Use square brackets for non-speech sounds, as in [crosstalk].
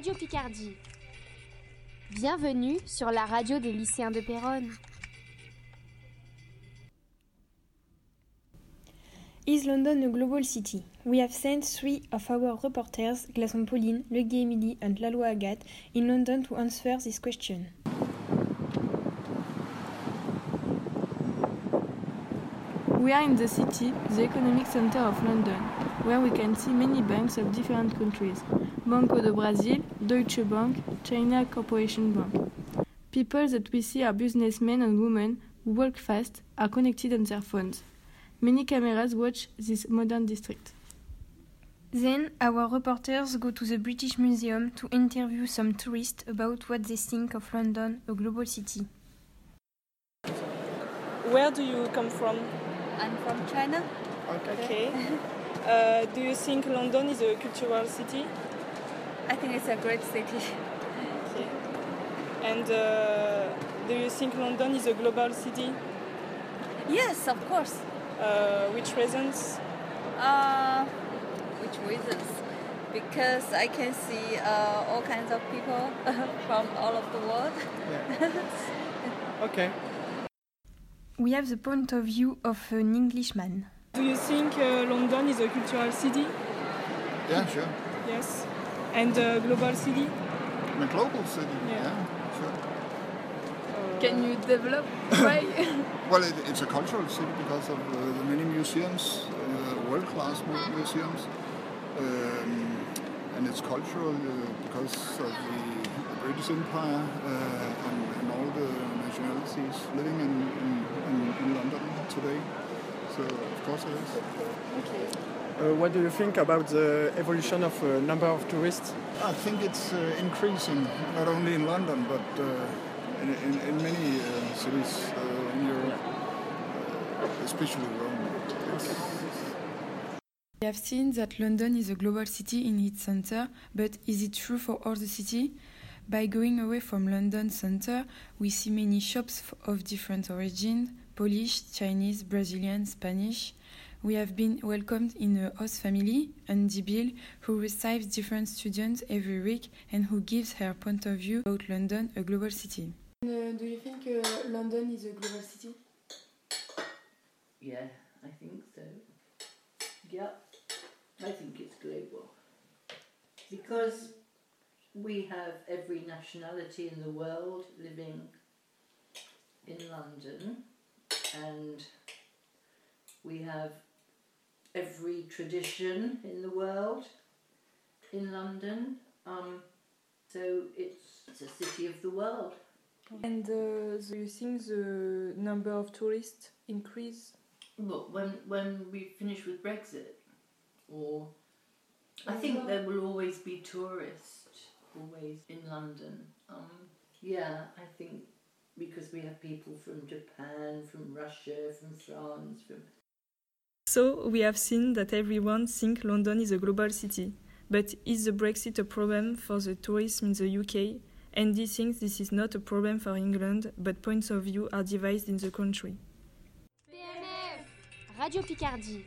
Radio Picardie. Bienvenue sur la radio des lycéens de Péronne. Is London a global city? We have sent three of our reporters, Glaçon Pauline, Le Guy Emily, and Lalo Agathe, in London to answer this question. We are in the city, the economic center of London, where we can see many banks of different countries Banco do Brasil, Deutsche Bank, China Corporation Bank. People that we see are businessmen and women who work fast, are connected on their phones. Many cameras watch this modern district. Then our reporters go to the British Museum to interview some tourists about what they think of London, a global city. Where do you come from? I'm from China. Okay. [laughs] uh, do you think London is a cultural city? I think it's a great city. Okay. And uh, do you think London is a global city? Yes, of course. Uh, which reasons? Uh, which reasons? Because I can see uh, all kinds of people [laughs] from all of the world. [laughs] Okay. We have the point of view of an Englishman. Do you think uh, London is a cultural city? Yeah, sure. Yes. And a global city? A global city. Yeah. Yeah, sure. Can you develop why? [laughs] Well, it, it's a cultural city because of uh, the many museums, uh, world-class museums, um, and it's cultural uh, because of the, the British Empire uh, and, and all the nationalities living in, in, in, in London today. So of course it is. Uh, what do you think about the evolution of uh, number of tourists? I think it's uh, increasing, not only in London, but uh, in, in, in many uh, cities uh, in Europe, uh, especially Rome. We have seen that London is a global city in its center, but is it true for all the city? By going away from London center, we see many shops of different origin, Polish, Chinese, Brazilian, Spanish. We have been welcomed in a host family, Andy Bill, who receives different students every week and who gives her point of view about London, a global city. do you think uh, London is a global city? Yeah, I think so. Yeah, I think it's global. Because we have every nationality in the world living in London, and we have every tradition in the world in London. Um, so it's, it's a city of the world. And uh, do you think the number of tourists increase? Well, when when we finish with Brexit, or I think there will always be tourists, always in London. Um, yeah, I think because we have people from Japan, from Russia, from France, from So we have seen that everyone thinks London is a global city. But is the Brexit a problem for the tourism in the UK? Andy thinks this is not a problem for England, but points of view are divided in the country. PNF Radio Picardie.